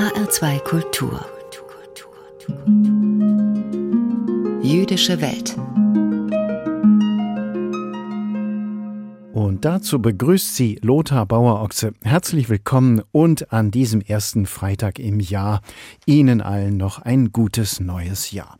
HR2 Kultur. Jüdische Welt. Dazu begrüßt sie Lothar Bauer-Ochse. Herzlich willkommen und an diesem ersten Freitag im Jahr Ihnen allen noch ein gutes neues Jahr.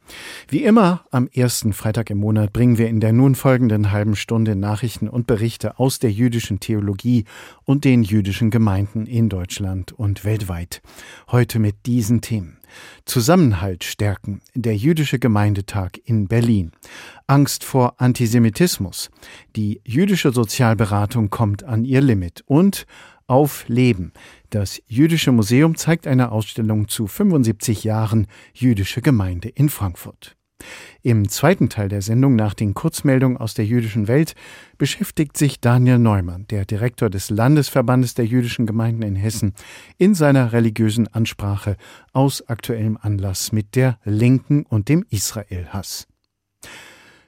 Wie immer am ersten Freitag im Monat bringen wir in der nun folgenden halben Stunde Nachrichten und Berichte aus der jüdischen Theologie und den jüdischen Gemeinden in Deutschland und weltweit. Heute mit diesen Themen. Zusammenhalt stärken, der jüdische Gemeindetag in Berlin. Angst vor Antisemitismus. Die jüdische Sozialberatung kommt an ihr Limit. Und auf Leben. Das Jüdische Museum zeigt eine Ausstellung zu 75 Jahren jüdische Gemeinde in Frankfurt. Im zweiten Teil der Sendung nach den Kurzmeldungen aus der jüdischen Welt beschäftigt sich Daniel Neumann, der Direktor des Landesverbandes der jüdischen Gemeinden in Hessen, in seiner religiösen Ansprache aus aktuellem Anlass mit der Linken und dem Israelhass.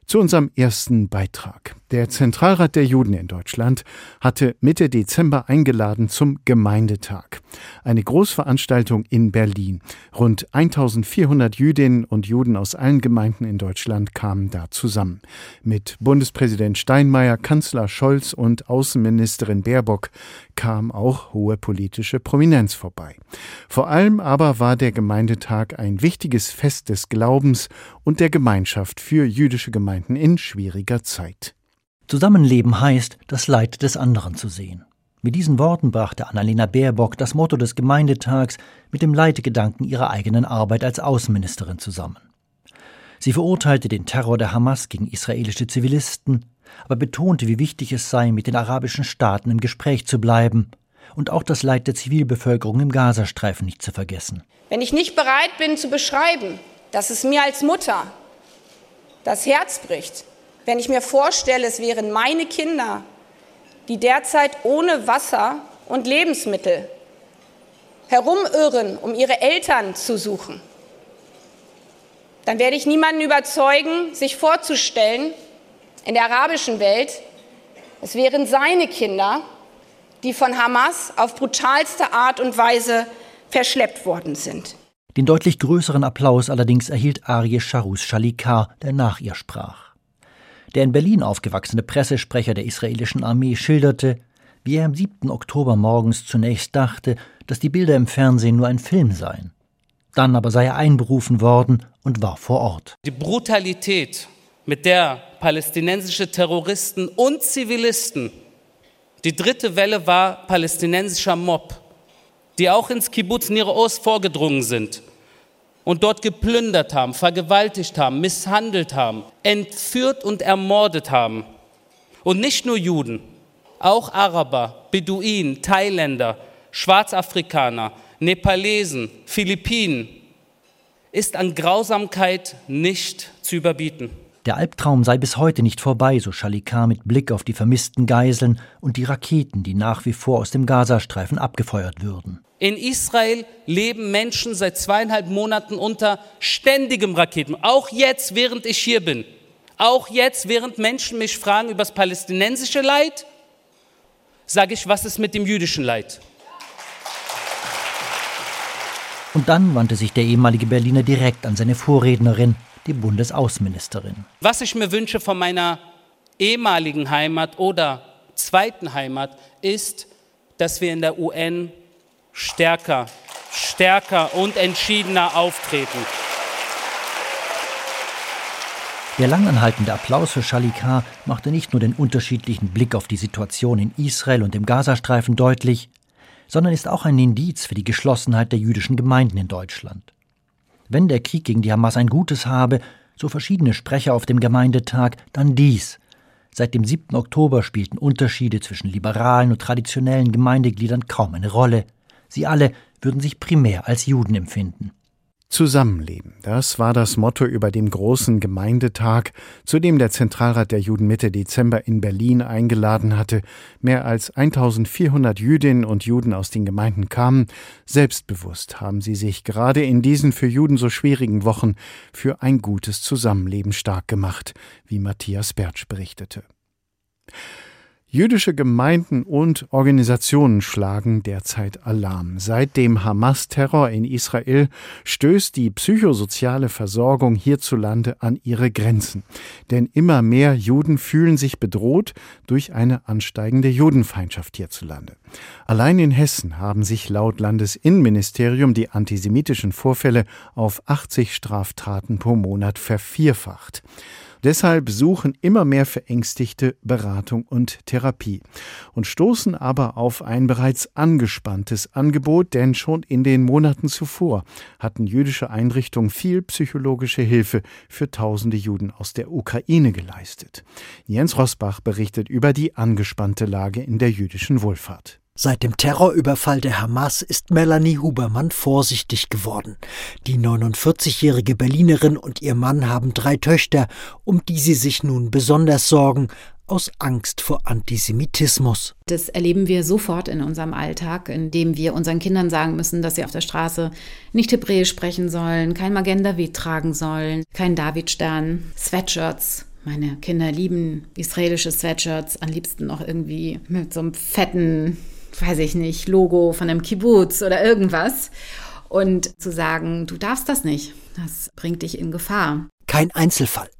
Zu unserem ersten Beitrag. Der Zentralrat der Juden in Deutschland hatte Mitte Dezember eingeladen zum Gemeindetag. Eine Großveranstaltung in Berlin. Rund 1400 Jüdinnen und Juden aus allen Gemeinden in Deutschland kamen da zusammen. Mit Bundespräsident Steinmeier, Kanzler Scholz und Außenministerin Baerbock kam auch hohe politische Prominenz vorbei. Vor allem aber war der Gemeindetag ein wichtiges Fest des Glaubens und der Gemeinschaft für jüdische Gemeinden in schwieriger Zeit. Zusammenleben heißt, das Leid des anderen zu sehen. Mit diesen Worten brachte Annalena Baerbock das Motto des Gemeindetags mit dem Leitgedanken ihrer eigenen Arbeit als Außenministerin zusammen. Sie verurteilte den Terror der Hamas gegen israelische Zivilisten, aber betonte, wie wichtig es sei, mit den arabischen Staaten im Gespräch zu bleiben und auch das Leid der Zivilbevölkerung im Gazastreifen nicht zu vergessen. Wenn ich nicht bereit bin zu beschreiben, dass es mir als Mutter das Herz bricht, wenn ich mir vorstelle, es wären meine Kinder, die derzeit ohne Wasser und Lebensmittel herumirren, um ihre Eltern zu suchen, dann werde ich niemanden überzeugen, sich vorzustellen, in der arabischen Welt, es wären seine Kinder, die von Hamas auf brutalste Art und Weise verschleppt worden sind. Den deutlich größeren Applaus allerdings erhielt Arie Sharus Shalikar, der nach ihr sprach. Der in Berlin aufgewachsene Pressesprecher der israelischen Armee schilderte, wie er am 7. Oktober morgens zunächst dachte, dass die Bilder im Fernsehen nur ein Film seien. Dann aber sei er einberufen worden und war vor Ort. Die Brutalität, mit der palästinensische Terroristen und Zivilisten, die dritte Welle war palästinensischer Mob, die auch ins Kibbutz Nir Oz vorgedrungen sind, und dort geplündert haben, vergewaltigt haben, misshandelt haben, entführt und ermordet haben. Und nicht nur Juden, auch Araber, Beduinen, Thailänder, Schwarzafrikaner, Nepalesen, Philippinen, ist an Grausamkeit nicht zu überbieten. Der Albtraum sei bis heute nicht vorbei, so Shalikar mit Blick auf die vermissten Geiseln und die Raketen, die nach wie vor aus dem Gazastreifen abgefeuert würden. In Israel leben Menschen seit zweieinhalb Monaten unter ständigem Raketen. Auch jetzt, während ich hier bin. Auch jetzt, während Menschen mich fragen über das palästinensische Leid, sage ich, was ist mit dem jüdischen Leid? Und dann wandte sich der ehemalige Berliner direkt an seine Vorrednerin, die Bundesaußenministerin. Was ich mir wünsche von meiner ehemaligen Heimat oder zweiten Heimat ist, dass wir in der UN stärker, stärker und entschiedener auftreten. Der langanhaltende Applaus für Shalikar machte nicht nur den unterschiedlichen Blick auf die Situation in Israel und im Gazastreifen deutlich, sondern ist auch ein Indiz für die Geschlossenheit der jüdischen Gemeinden in Deutschland. Wenn der Krieg gegen die Hamas ein Gutes habe, so verschiedene Sprecher auf dem Gemeindetag, dann dies. Seit dem 7. Oktober spielten Unterschiede zwischen liberalen und traditionellen Gemeindegliedern kaum eine Rolle. Sie alle würden sich primär als Juden empfinden. Zusammenleben, das war das Motto über dem großen Gemeindetag, zu dem der Zentralrat der Juden Mitte Dezember in Berlin eingeladen hatte. Mehr als 1400 Jüdinnen und Juden aus den Gemeinden kamen. Selbstbewusst haben sie sich gerade in diesen für Juden so schwierigen Wochen für ein gutes Zusammenleben stark gemacht, wie Matthias Bertsch berichtete. Jüdische Gemeinden und Organisationen schlagen derzeit Alarm. Seit dem Hamas-Terror in Israel stößt die psychosoziale Versorgung hierzulande an ihre Grenzen. Denn immer mehr Juden fühlen sich bedroht durch eine ansteigende Judenfeindschaft hierzulande. Allein in Hessen haben sich laut Landesinnenministerium die antisemitischen Vorfälle auf 80 Straftaten pro Monat vervierfacht. Deshalb suchen immer mehr Verängstigte Beratung und Therapie und stoßen aber auf ein bereits angespanntes Angebot, denn schon in den Monaten zuvor hatten jüdische Einrichtungen viel psychologische Hilfe für tausende Juden aus der Ukraine geleistet. Jens Rosbach berichtet über die angespannte Lage in der jüdischen Wohlfahrt. Seit dem Terrorüberfall der Hamas ist Melanie Hubermann vorsichtig geworden. Die 49-jährige Berlinerin und ihr Mann haben drei Töchter, um die sie sich nun besonders sorgen, aus Angst vor Antisemitismus. Das erleben wir sofort in unserem Alltag, indem wir unseren Kindern sagen müssen, dass sie auf der Straße nicht Hebräisch sprechen sollen, kein Magentavid tragen sollen, kein Davidstern, Sweatshirts. Meine Kinder lieben israelische Sweatshirts, am liebsten noch irgendwie mit so einem fetten weiß ich nicht, Logo von einem Kibbutz oder irgendwas. Und zu sagen, du darfst das nicht, das bringt dich in Gefahr. Kein Einzelfall.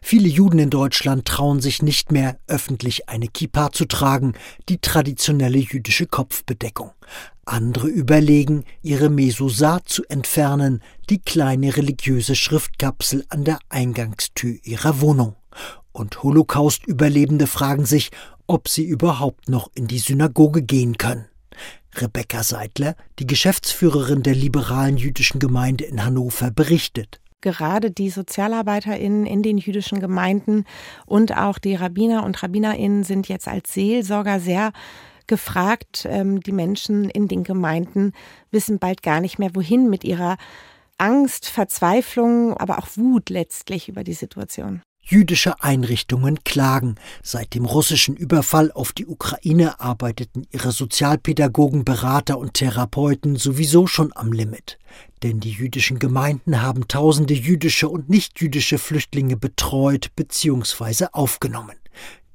Viele Juden in Deutschland trauen sich nicht mehr, öffentlich eine Kippa zu tragen, die traditionelle jüdische Kopfbedeckung. Andere überlegen, ihre Mesosah zu entfernen, die kleine religiöse Schriftkapsel an der Eingangstür ihrer Wohnung. Und Holocaust-Überlebende fragen sich, ob sie überhaupt noch in die Synagoge gehen können. Rebecca Seidler, die Geschäftsführerin der liberalen jüdischen Gemeinde in Hannover, berichtet. Gerade die SozialarbeiterInnen in den jüdischen Gemeinden und auch die Rabbiner und RabbinerInnen sind jetzt als Seelsorger sehr gefragt. Ähm, die Menschen in den Gemeinden wissen bald gar nicht mehr, wohin mit ihrer Angst, Verzweiflung, aber auch Wut letztlich über die Situation. Jüdische Einrichtungen klagen. Seit dem russischen Überfall auf die Ukraine arbeiteten ihre Sozialpädagogen, Berater und Therapeuten sowieso schon am Limit. Denn die jüdischen Gemeinden haben tausende jüdische und nichtjüdische Flüchtlinge betreut bzw. aufgenommen.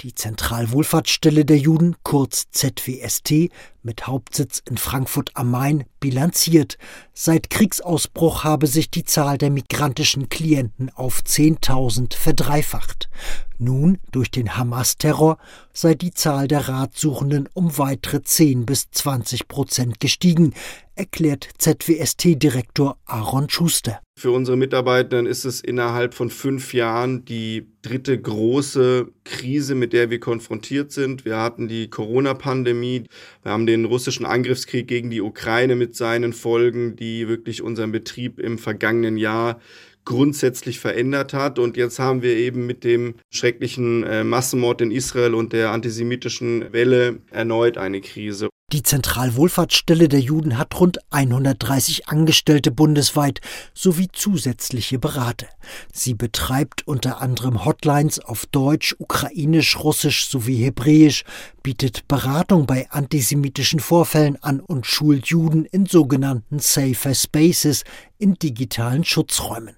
Die Zentralwohlfahrtsstelle der Juden, kurz ZWST, mit Hauptsitz in Frankfurt am Main, bilanziert. Seit Kriegsausbruch habe sich die Zahl der migrantischen Klienten auf 10.000 verdreifacht. Nun, durch den Hamas-Terror, sei die Zahl der Ratsuchenden um weitere 10 bis 20 Prozent gestiegen, erklärt ZWST-Direktor Aaron Schuster. Für unsere Mitarbeitenden ist es innerhalb von fünf Jahren die dritte große Krise, mit der wir konfrontiert sind. Wir hatten die Corona-Pandemie, wir haben den russischen Angriffskrieg gegen die Ukraine mit seinen Folgen, die wirklich unseren Betrieb im vergangenen Jahr grundsätzlich verändert hat. Und jetzt haben wir eben mit dem schrecklichen äh, Massenmord in Israel und der antisemitischen Welle erneut eine Krise. Die Zentralwohlfahrtsstelle der Juden hat rund 130 Angestellte bundesweit sowie zusätzliche Berater. Sie betreibt unter anderem Hotlines auf Deutsch, Ukrainisch, Russisch sowie Hebräisch, bietet Beratung bei antisemitischen Vorfällen an und schult Juden in sogenannten Safer Spaces in digitalen Schutzräumen.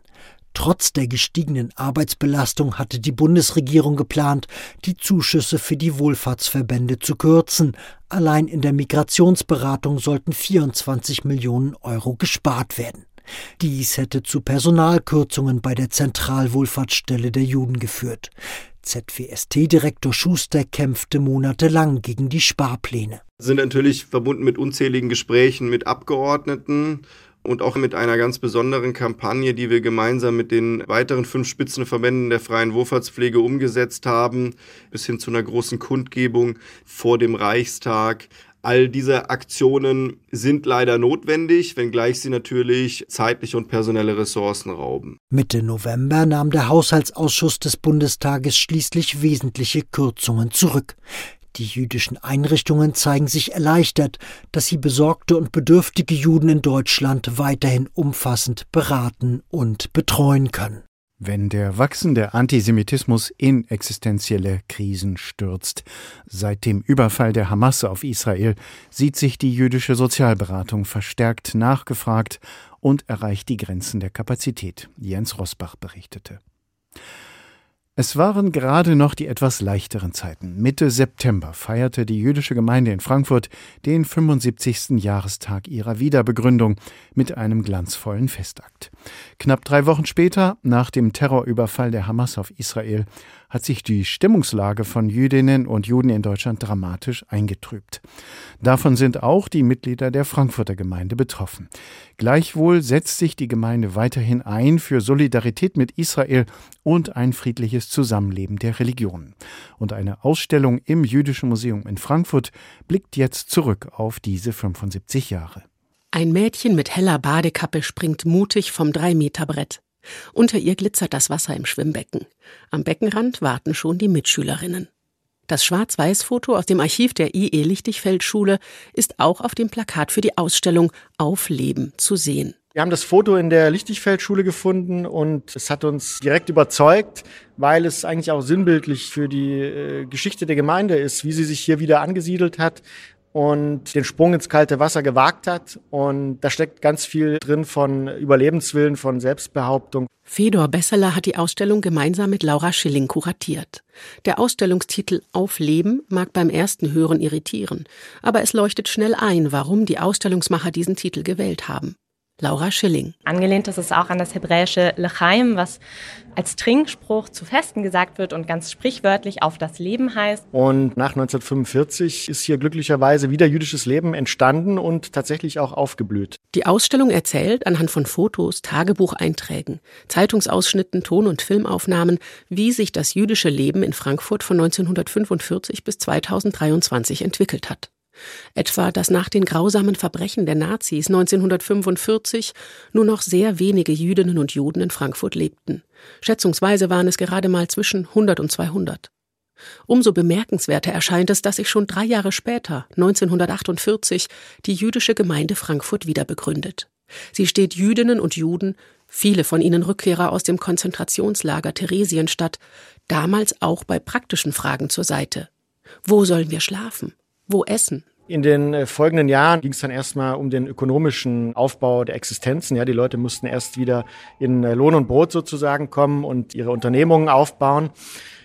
Trotz der gestiegenen Arbeitsbelastung hatte die Bundesregierung geplant, die Zuschüsse für die Wohlfahrtsverbände zu kürzen. Allein in der Migrationsberatung sollten 24 Millionen Euro gespart werden. Dies hätte zu Personalkürzungen bei der Zentralwohlfahrtsstelle der Juden geführt. ZWST-Direktor Schuster kämpfte monatelang gegen die Sparpläne. Sind natürlich verbunden mit unzähligen Gesprächen mit Abgeordneten und auch mit einer ganz besonderen Kampagne, die wir gemeinsam mit den weiteren fünf Spitzenverbänden der freien Wohlfahrtspflege umgesetzt haben, bis hin zu einer großen Kundgebung vor dem Reichstag. All diese Aktionen sind leider notwendig, wenngleich sie natürlich zeitliche und personelle Ressourcen rauben. Mitte November nahm der Haushaltsausschuss des Bundestages schließlich wesentliche Kürzungen zurück. Die jüdischen Einrichtungen zeigen sich erleichtert, dass sie besorgte und bedürftige Juden in Deutschland weiterhin umfassend beraten und betreuen können. Wenn der wachsende Antisemitismus in existenzielle Krisen stürzt. Seit dem Überfall der Hamas auf Israel sieht sich die jüdische Sozialberatung verstärkt nachgefragt und erreicht die Grenzen der Kapazität. Jens Rosbach berichtete. Es waren gerade noch die etwas leichteren Zeiten. Mitte September feierte die jüdische Gemeinde in Frankfurt den 75. Jahrestag ihrer Wiederbegründung mit einem glanzvollen Festakt. Knapp drei Wochen später, nach dem Terrorüberfall der Hamas auf Israel, hat sich die Stimmungslage von Jüdinnen und Juden in Deutschland dramatisch eingetrübt. Davon sind auch die Mitglieder der Frankfurter Gemeinde betroffen. Gleichwohl setzt sich die Gemeinde weiterhin ein für Solidarität mit Israel und ein friedliches Zusammenleben der Religionen. Und eine Ausstellung im Jüdischen Museum in Frankfurt blickt jetzt zurück auf diese 75 Jahre. Ein Mädchen mit heller Badekappe springt mutig vom Drei-Meter-Brett. Unter ihr glitzert das Wasser im Schwimmbecken. Am Beckenrand warten schon die Mitschülerinnen. Das Schwarz-Weiß-Foto aus dem Archiv der IE Lichtigfeld-Schule ist auch auf dem Plakat für die Ausstellung Auf Leben zu sehen. Wir haben das Foto in der Lichtigfeld-Schule gefunden und es hat uns direkt überzeugt, weil es eigentlich auch sinnbildlich für die äh, Geschichte der Gemeinde ist, wie sie sich hier wieder angesiedelt hat, und den Sprung ins kalte Wasser gewagt hat. Und da steckt ganz viel drin von Überlebenswillen, von Selbstbehauptung. Fedor Besseler hat die Ausstellung gemeinsam mit Laura Schilling kuratiert. Der Ausstellungstitel Auf Leben mag beim ersten Hören irritieren, aber es leuchtet schnell ein, warum die Ausstellungsmacher diesen Titel gewählt haben. Laura Schilling. Angelehnt ist es auch an das hebräische Lechaim, was als Trinkspruch zu Festen gesagt wird und ganz sprichwörtlich auf das Leben heißt. Und nach 1945 ist hier glücklicherweise wieder jüdisches Leben entstanden und tatsächlich auch aufgeblüht. Die Ausstellung erzählt anhand von Fotos, Tagebucheinträgen, Zeitungsausschnitten, Ton- und Filmaufnahmen, wie sich das jüdische Leben in Frankfurt von 1945 bis 2023 entwickelt hat. Etwa, dass nach den grausamen Verbrechen der Nazis 1945 nur noch sehr wenige Jüdinnen und Juden in Frankfurt lebten. Schätzungsweise waren es gerade mal zwischen 100 und 200. Umso bemerkenswerter erscheint es, dass sich schon drei Jahre später, 1948, die jüdische Gemeinde Frankfurt wieder begründet. Sie steht Jüdinnen und Juden, viele von ihnen Rückkehrer aus dem Konzentrationslager Theresienstadt, damals auch bei praktischen Fragen zur Seite. Wo sollen wir schlafen? Wo essen? In den äh, folgenden Jahren ging es dann erstmal um den ökonomischen Aufbau der Existenzen. Ja, die Leute mussten erst wieder in äh, Lohn und Brot sozusagen kommen und ihre Unternehmungen aufbauen.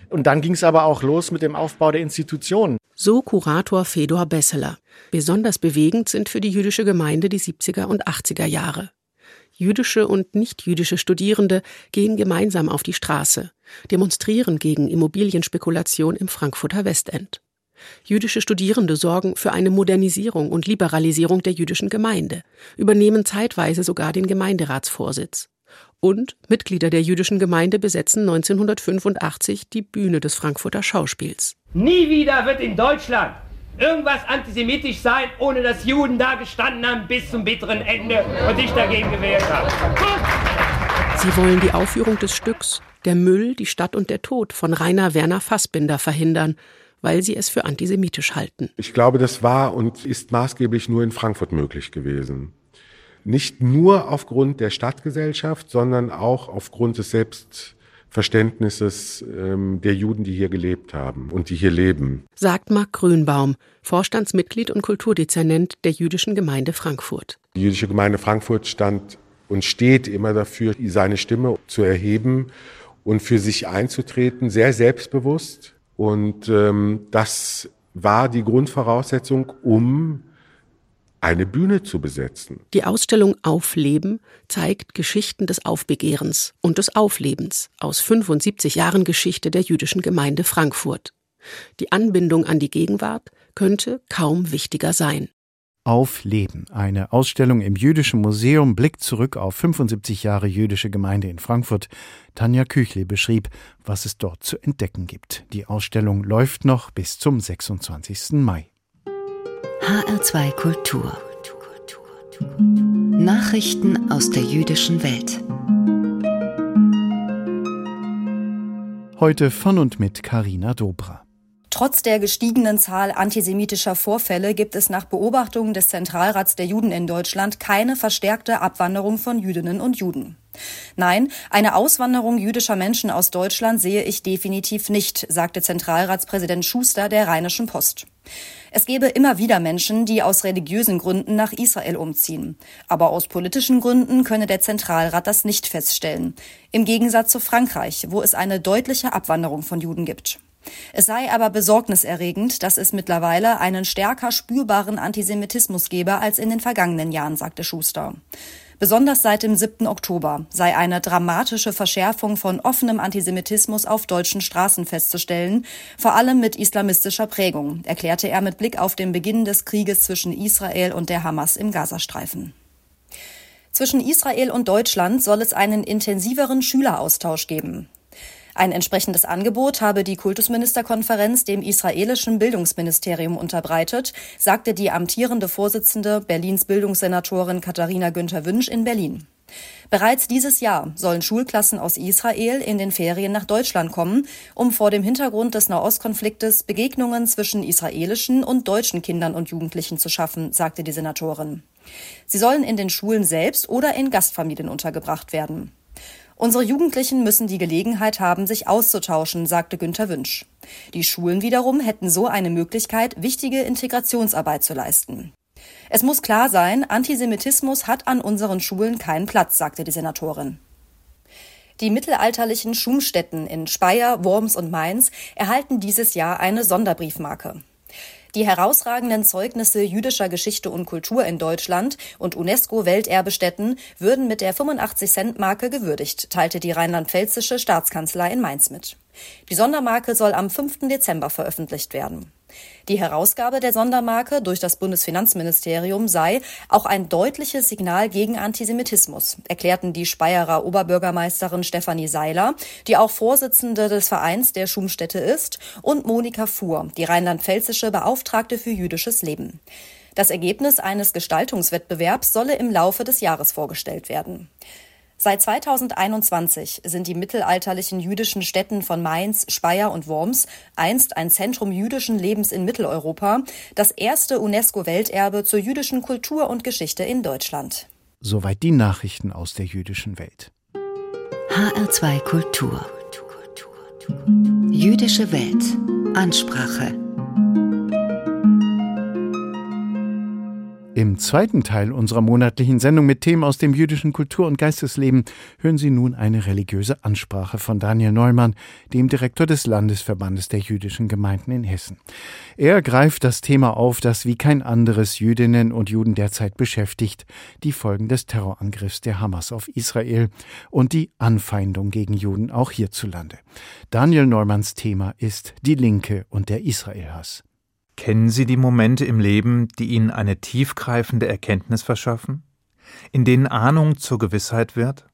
Und dann ging es aber auch los mit dem Aufbau der Institutionen. So Kurator Fedor Besseler. Besonders bewegend sind für die jüdische Gemeinde die 70er und 80er Jahre. Jüdische und nichtjüdische Studierende gehen gemeinsam auf die Straße, demonstrieren gegen Immobilienspekulation im Frankfurter Westend. Jüdische Studierende sorgen für eine Modernisierung und Liberalisierung der jüdischen Gemeinde, übernehmen zeitweise sogar den Gemeinderatsvorsitz. Und Mitglieder der jüdischen Gemeinde besetzen 1985 die Bühne des Frankfurter Schauspiels. Nie wieder wird in Deutschland irgendwas antisemitisch sein, ohne dass Juden da gestanden haben bis zum bitteren Ende und sich dagegen gewehrt haben. Sie wollen die Aufführung des Stücks Der Müll, die Stadt und der Tod von Rainer Werner Fassbinder verhindern weil sie es für antisemitisch halten. Ich glaube, das war und ist maßgeblich nur in Frankfurt möglich gewesen. Nicht nur aufgrund der Stadtgesellschaft, sondern auch aufgrund des Selbstverständnisses ähm, der Juden, die hier gelebt haben und die hier leben. Sagt Marc Grünbaum, Vorstandsmitglied und Kulturdezernent der jüdischen Gemeinde Frankfurt. Die jüdische Gemeinde Frankfurt stand und steht immer dafür, seine Stimme zu erheben und für sich einzutreten, sehr selbstbewusst und ähm, das war die Grundvoraussetzung, um eine Bühne zu besetzen. Die Ausstellung Aufleben zeigt Geschichten des Aufbegehrens und des Auflebens aus 75 Jahren Geschichte der jüdischen Gemeinde Frankfurt. Die Anbindung an die Gegenwart könnte kaum wichtiger sein auf Leben. Eine Ausstellung im Jüdischen Museum blickt zurück auf 75 Jahre jüdische Gemeinde in Frankfurt. Tanja Küchle beschrieb, was es dort zu entdecken gibt. Die Ausstellung läuft noch bis zum 26. Mai. HR2 Kultur. Nachrichten aus der jüdischen Welt. Heute von und mit Karina Dobra. Trotz der gestiegenen Zahl antisemitischer Vorfälle gibt es nach Beobachtungen des Zentralrats der Juden in Deutschland keine verstärkte Abwanderung von Jüdinnen und Juden. Nein, eine Auswanderung jüdischer Menschen aus Deutschland sehe ich definitiv nicht, sagte Zentralratspräsident Schuster der Rheinischen Post. Es gebe immer wieder Menschen, die aus religiösen Gründen nach Israel umziehen. Aber aus politischen Gründen könne der Zentralrat das nicht feststellen. Im Gegensatz zu Frankreich, wo es eine deutliche Abwanderung von Juden gibt. Es sei aber besorgniserregend, dass es mittlerweile einen stärker spürbaren Antisemitismus gebe als in den vergangenen Jahren, sagte Schuster. Besonders seit dem 7. Oktober sei eine dramatische Verschärfung von offenem Antisemitismus auf deutschen Straßen festzustellen, vor allem mit islamistischer Prägung, erklärte er mit Blick auf den Beginn des Krieges zwischen Israel und der Hamas im Gazastreifen. Zwischen Israel und Deutschland soll es einen intensiveren Schüleraustausch geben. Ein entsprechendes Angebot habe die Kultusministerkonferenz dem israelischen Bildungsministerium unterbreitet, sagte die amtierende Vorsitzende Berlins Bildungssenatorin Katharina Günther Wünsch in Berlin. Bereits dieses Jahr sollen Schulklassen aus Israel in den Ferien nach Deutschland kommen, um vor dem Hintergrund des Nahostkonfliktes Begegnungen zwischen israelischen und deutschen Kindern und Jugendlichen zu schaffen, sagte die Senatorin. Sie sollen in den Schulen selbst oder in Gastfamilien untergebracht werden. Unsere Jugendlichen müssen die Gelegenheit haben, sich auszutauschen, sagte Günter Wünsch. Die Schulen wiederum hätten so eine Möglichkeit, wichtige Integrationsarbeit zu leisten. Es muss klar sein, Antisemitismus hat an unseren Schulen keinen Platz, sagte die Senatorin. Die mittelalterlichen Schumstätten in Speyer, Worms und Mainz erhalten dieses Jahr eine Sonderbriefmarke. Die herausragenden Zeugnisse jüdischer Geschichte und Kultur in Deutschland und UNESCO-Welterbestätten würden mit der 85-Cent-Marke gewürdigt, teilte die rheinland-pfälzische Staatskanzlei in Mainz mit. Die Sondermarke soll am 5. Dezember veröffentlicht werden. Die Herausgabe der Sondermarke durch das Bundesfinanzministerium sei auch ein deutliches Signal gegen Antisemitismus, erklärten die Speyerer Oberbürgermeisterin Stefanie Seiler, die auch Vorsitzende des Vereins der Schumstätte ist, und Monika Fuhr, die rheinland-pfälzische Beauftragte für jüdisches Leben. Das Ergebnis eines Gestaltungswettbewerbs solle im Laufe des Jahres vorgestellt werden. Seit 2021 sind die mittelalterlichen jüdischen Städten von Mainz, Speyer und Worms, einst ein Zentrum jüdischen Lebens in Mitteleuropa, das erste UNESCO-Welterbe zur jüdischen Kultur und Geschichte in Deutschland. Soweit die Nachrichten aus der jüdischen Welt. HR2 Kultur. Jüdische Welt. Ansprache. Im zweiten Teil unserer monatlichen Sendung mit Themen aus dem jüdischen Kultur- und Geistesleben hören Sie nun eine religiöse Ansprache von Daniel Neumann, dem Direktor des Landesverbandes der jüdischen Gemeinden in Hessen. Er greift das Thema auf, das wie kein anderes Jüdinnen und Juden derzeit beschäftigt, die Folgen des Terrorangriffs der Hamas auf Israel und die Anfeindung gegen Juden auch hierzulande. Daniel Neumanns Thema ist die Linke und der Israelhass. Kennen Sie die Momente im Leben, die Ihnen eine tiefgreifende Erkenntnis verschaffen? In denen Ahnung zur Gewissheit wird?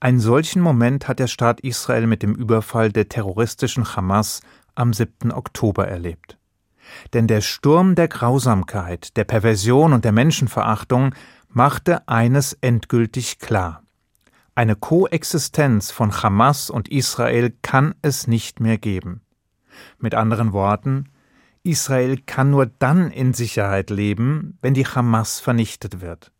Einen solchen Moment hat der Staat Israel mit dem Überfall der terroristischen Hamas am 7. Oktober erlebt. Denn der Sturm der Grausamkeit, der Perversion und der Menschenverachtung machte eines endgültig klar. Eine Koexistenz von Hamas und Israel kann es nicht mehr geben. Mit anderen Worten, Israel kann nur dann in Sicherheit leben, wenn die Hamas vernichtet wird.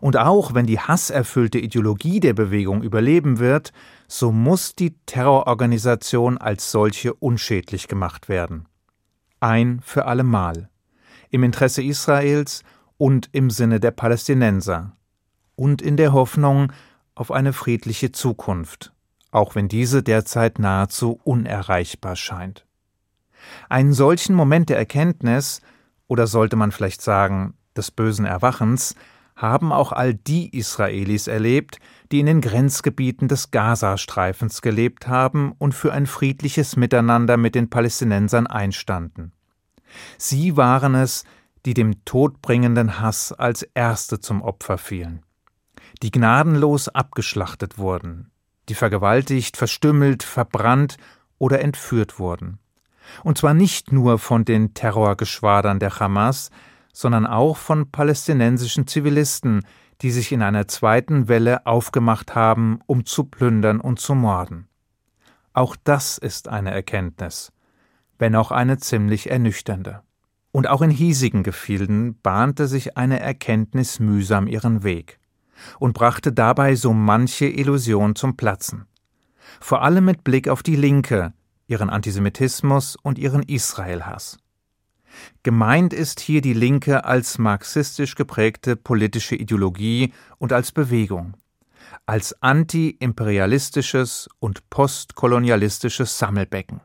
Und auch wenn die hasserfüllte Ideologie der Bewegung überleben wird, so muss die Terrororganisation als solche unschädlich gemacht werden. Ein für allemal. Im Interesse Israels und im Sinne der Palästinenser. Und in der Hoffnung auf eine friedliche Zukunft, auch wenn diese derzeit nahezu unerreichbar scheint. Einen solchen Moment der Erkenntnis, oder sollte man vielleicht sagen, des bösen Erwachens, haben auch all die Israelis erlebt, die in den Grenzgebieten des Gazastreifens gelebt haben und für ein friedliches Miteinander mit den Palästinensern einstanden. Sie waren es, die dem todbringenden Hass als Erste zum Opfer fielen, die gnadenlos abgeschlachtet wurden, die vergewaltigt, verstümmelt, verbrannt oder entführt wurden. Und zwar nicht nur von den Terrorgeschwadern der Hamas, sondern auch von palästinensischen Zivilisten, die sich in einer zweiten Welle aufgemacht haben, um zu plündern und zu morden. Auch das ist eine Erkenntnis, wenn auch eine ziemlich ernüchternde. Und auch in hiesigen Gefilden bahnte sich eine Erkenntnis mühsam ihren Weg und brachte dabei so manche Illusion zum Platzen. Vor allem mit Blick auf die Linke, ihren Antisemitismus und ihren Israelhass. Gemeint ist hier die Linke als marxistisch geprägte politische Ideologie und als Bewegung, als anti-imperialistisches und postkolonialistisches Sammelbecken.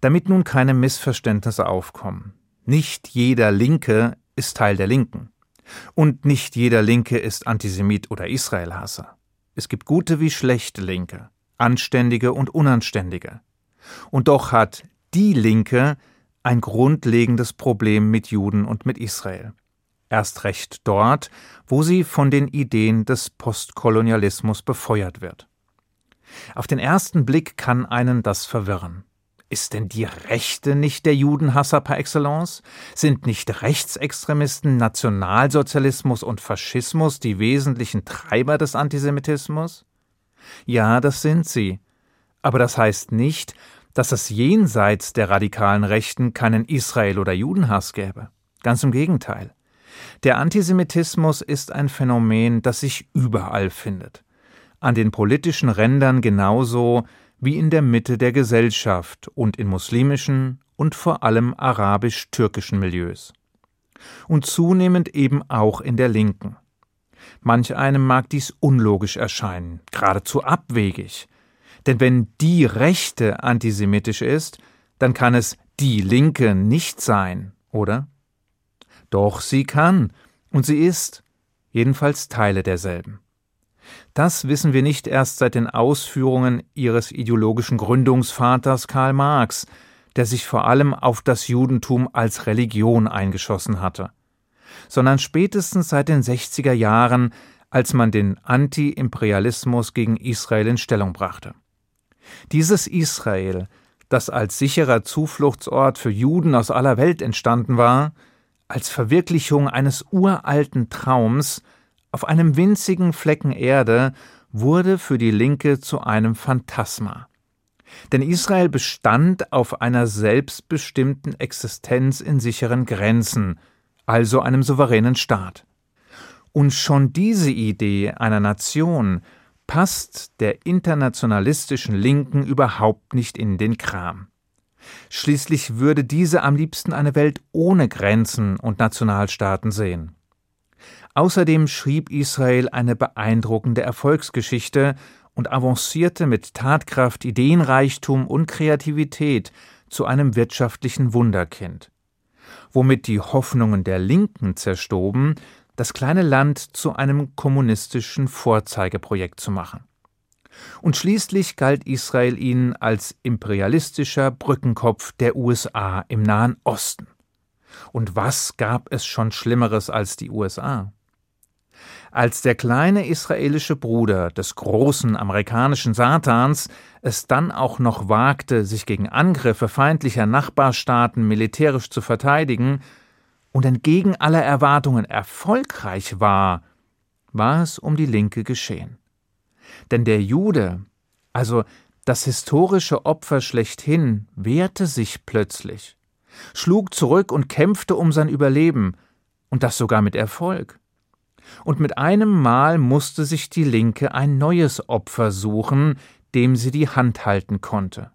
Damit nun keine Missverständnisse aufkommen. Nicht jeder Linke ist Teil der Linken. Und nicht jeder Linke ist Antisemit oder Israelhasser. Es gibt gute wie schlechte Linke, anständige und unanständige. Und doch hat die Linke ein grundlegendes Problem mit Juden und mit Israel. Erst recht dort, wo sie von den Ideen des Postkolonialismus befeuert wird. Auf den ersten Blick kann einen das verwirren. Ist denn die Rechte nicht der Judenhasser par excellence? Sind nicht Rechtsextremisten, Nationalsozialismus und Faschismus die wesentlichen Treiber des Antisemitismus? Ja, das sind sie. Aber das heißt nicht, dass es jenseits der radikalen Rechten keinen Israel- oder Judenhass gäbe. Ganz im Gegenteil. Der Antisemitismus ist ein Phänomen, das sich überall findet. An den politischen Rändern genauso wie in der Mitte der Gesellschaft und in muslimischen und vor allem arabisch-türkischen Milieus. Und zunehmend eben auch in der Linken. Manch einem mag dies unlogisch erscheinen, geradezu abwegig. Denn wenn die Rechte antisemitisch ist, dann kann es die Linke nicht sein, oder? Doch sie kann, und sie ist, jedenfalls Teile derselben. Das wissen wir nicht erst seit den Ausführungen ihres ideologischen Gründungsvaters Karl Marx, der sich vor allem auf das Judentum als Religion eingeschossen hatte, sondern spätestens seit den 60er Jahren, als man den Anti-Imperialismus gegen Israel in Stellung brachte. Dieses Israel, das als sicherer Zufluchtsort für Juden aus aller Welt entstanden war, als Verwirklichung eines uralten Traums, auf einem winzigen Flecken Erde wurde für die Linke zu einem Phantasma. Denn Israel bestand auf einer selbstbestimmten Existenz in sicheren Grenzen, also einem souveränen Staat. Und schon diese Idee einer Nation passt der internationalistischen Linken überhaupt nicht in den Kram. Schließlich würde diese am liebsten eine Welt ohne Grenzen und Nationalstaaten sehen. Außerdem schrieb Israel eine beeindruckende Erfolgsgeschichte und avancierte mit Tatkraft, Ideenreichtum und Kreativität zu einem wirtschaftlichen Wunderkind. Womit die Hoffnungen der Linken zerstoben, das kleine Land zu einem kommunistischen Vorzeigeprojekt zu machen. Und schließlich galt Israel ihnen als imperialistischer Brückenkopf der USA im Nahen Osten. Und was gab es schon Schlimmeres als die USA? Als der kleine israelische Bruder des großen amerikanischen Satans es dann auch noch wagte, sich gegen Angriffe feindlicher Nachbarstaaten militärisch zu verteidigen und entgegen aller Erwartungen erfolgreich war, war es um die Linke geschehen. Denn der Jude, also das historische Opfer schlechthin, wehrte sich plötzlich, schlug zurück und kämpfte um sein Überleben, und das sogar mit Erfolg und mit einem Mal musste sich die Linke ein neues Opfer suchen, dem sie die Hand halten konnte.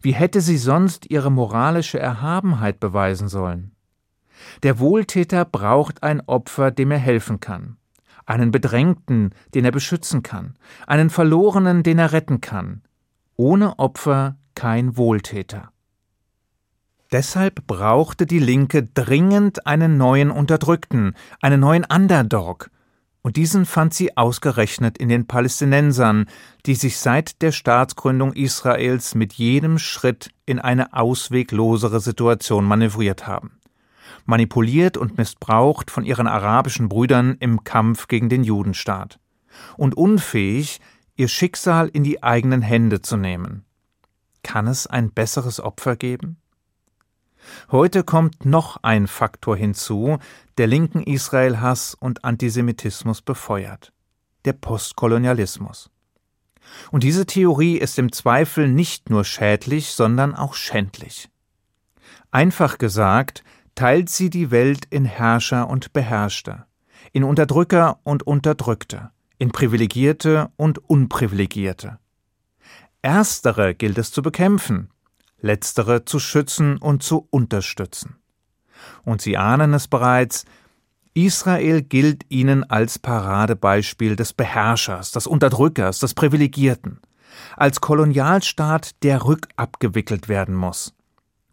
Wie hätte sie sonst ihre moralische Erhabenheit beweisen sollen? Der Wohltäter braucht ein Opfer, dem er helfen kann, einen Bedrängten, den er beschützen kann, einen Verlorenen, den er retten kann. Ohne Opfer kein Wohltäter. Deshalb brauchte die Linke dringend einen neuen Unterdrückten, einen neuen Underdog. Und diesen fand sie ausgerechnet in den Palästinensern, die sich seit der Staatsgründung Israels mit jedem Schritt in eine ausweglosere Situation manövriert haben. Manipuliert und missbraucht von ihren arabischen Brüdern im Kampf gegen den Judenstaat. Und unfähig, ihr Schicksal in die eigenen Hände zu nehmen. Kann es ein besseres Opfer geben? Heute kommt noch ein Faktor hinzu, der linken Israelhass und Antisemitismus befeuert der Postkolonialismus. Und diese Theorie ist im Zweifel nicht nur schädlich, sondern auch schändlich. Einfach gesagt, teilt sie die Welt in Herrscher und Beherrschte, in Unterdrücker und Unterdrückte, in Privilegierte und Unprivilegierte. Erstere gilt es zu bekämpfen, letztere zu schützen und zu unterstützen. Und Sie ahnen es bereits, Israel gilt ihnen als Paradebeispiel des Beherrschers, des Unterdrückers, des Privilegierten, als Kolonialstaat, der rückabgewickelt werden muss.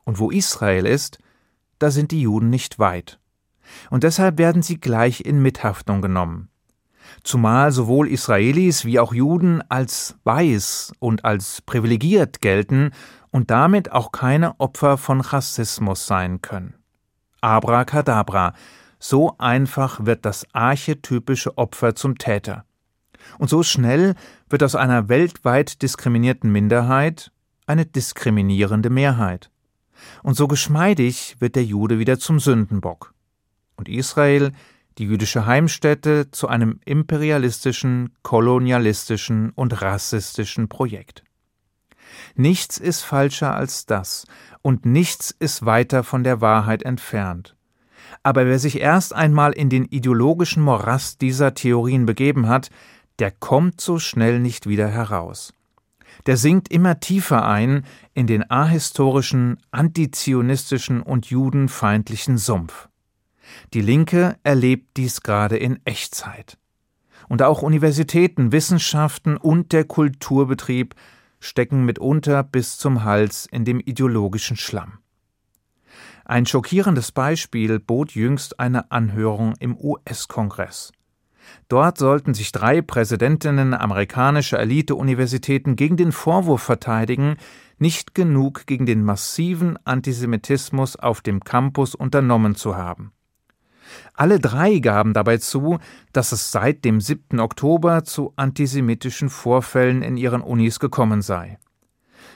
Und wo Israel ist, da sind die Juden nicht weit. Und deshalb werden sie gleich in Mithaftung genommen. Zumal sowohl Israelis wie auch Juden als weiß und als privilegiert gelten und damit auch keine Opfer von Rassismus sein können. Abracadabra, so einfach wird das archetypische Opfer zum Täter. Und so schnell wird aus einer weltweit diskriminierten Minderheit eine diskriminierende Mehrheit. Und so geschmeidig wird der Jude wieder zum Sündenbock. Und Israel, die jüdische Heimstätte, zu einem imperialistischen, kolonialistischen und rassistischen Projekt. Nichts ist falscher als das, und nichts ist weiter von der Wahrheit entfernt. Aber wer sich erst einmal in den ideologischen Morast dieser Theorien begeben hat, der kommt so schnell nicht wieder heraus. Der sinkt immer tiefer ein in den ahistorischen, antizionistischen und judenfeindlichen Sumpf. Die Linke erlebt dies gerade in Echtzeit. Und auch Universitäten, Wissenschaften und der Kulturbetrieb stecken mitunter bis zum Hals in dem ideologischen Schlamm. Ein schockierendes Beispiel bot jüngst eine Anhörung im US-Kongress. Dort sollten sich drei Präsidentinnen amerikanischer Elite-Universitäten gegen den Vorwurf verteidigen, nicht genug gegen den massiven Antisemitismus auf dem Campus unternommen zu haben. Alle drei gaben dabei zu, dass es seit dem 7. Oktober zu antisemitischen Vorfällen in ihren Unis gekommen sei.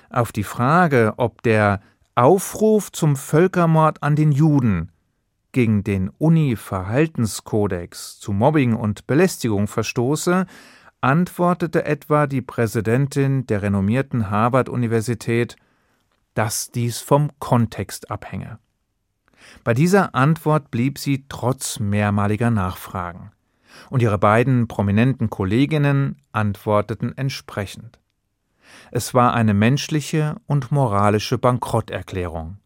Auf die Frage, ob der Aufruf zum Völkermord an den Juden gegen den Uni-Verhaltenskodex zu Mobbing und Belästigung verstoße, antwortete etwa die Präsidentin der renommierten Harvard-Universität, dass dies vom Kontext abhänge. Bei dieser Antwort blieb sie trotz mehrmaliger Nachfragen, und ihre beiden prominenten Kolleginnen antworteten entsprechend. Es war eine menschliche und moralische Bankrotterklärung.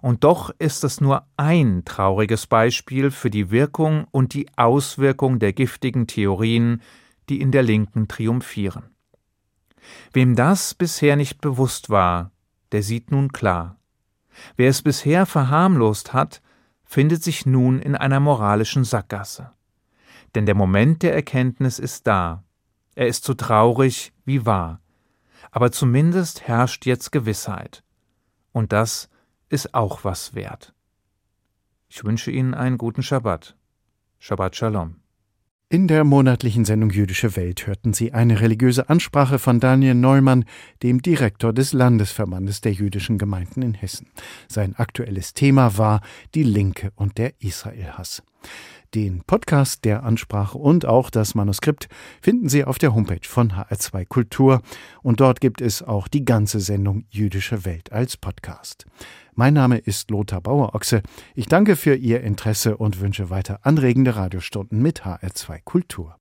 Und doch ist es nur ein trauriges Beispiel für die Wirkung und die Auswirkung der giftigen Theorien, die in der Linken triumphieren. Wem das bisher nicht bewusst war, der sieht nun klar. Wer es bisher verharmlost hat, findet sich nun in einer moralischen Sackgasse. Denn der Moment der Erkenntnis ist da. Er ist so traurig wie wahr aber zumindest herrscht jetzt Gewissheit. Und das ist auch was wert. Ich wünsche Ihnen einen guten Schabbat. Shabbat Shalom. In der monatlichen Sendung Jüdische Welt hörten Sie eine religiöse Ansprache von Daniel Neumann, dem Direktor des Landesverbandes der jüdischen Gemeinden in Hessen. Sein aktuelles Thema war die Linke und der Israelhass. Den Podcast der Ansprache und auch das Manuskript finden Sie auf der Homepage von HR2 Kultur und dort gibt es auch die ganze Sendung Jüdische Welt als Podcast. Mein Name ist Lothar Bauer-Ochse. Ich danke für Ihr Interesse und wünsche weiter anregende Radiostunden mit HR2 Kultur.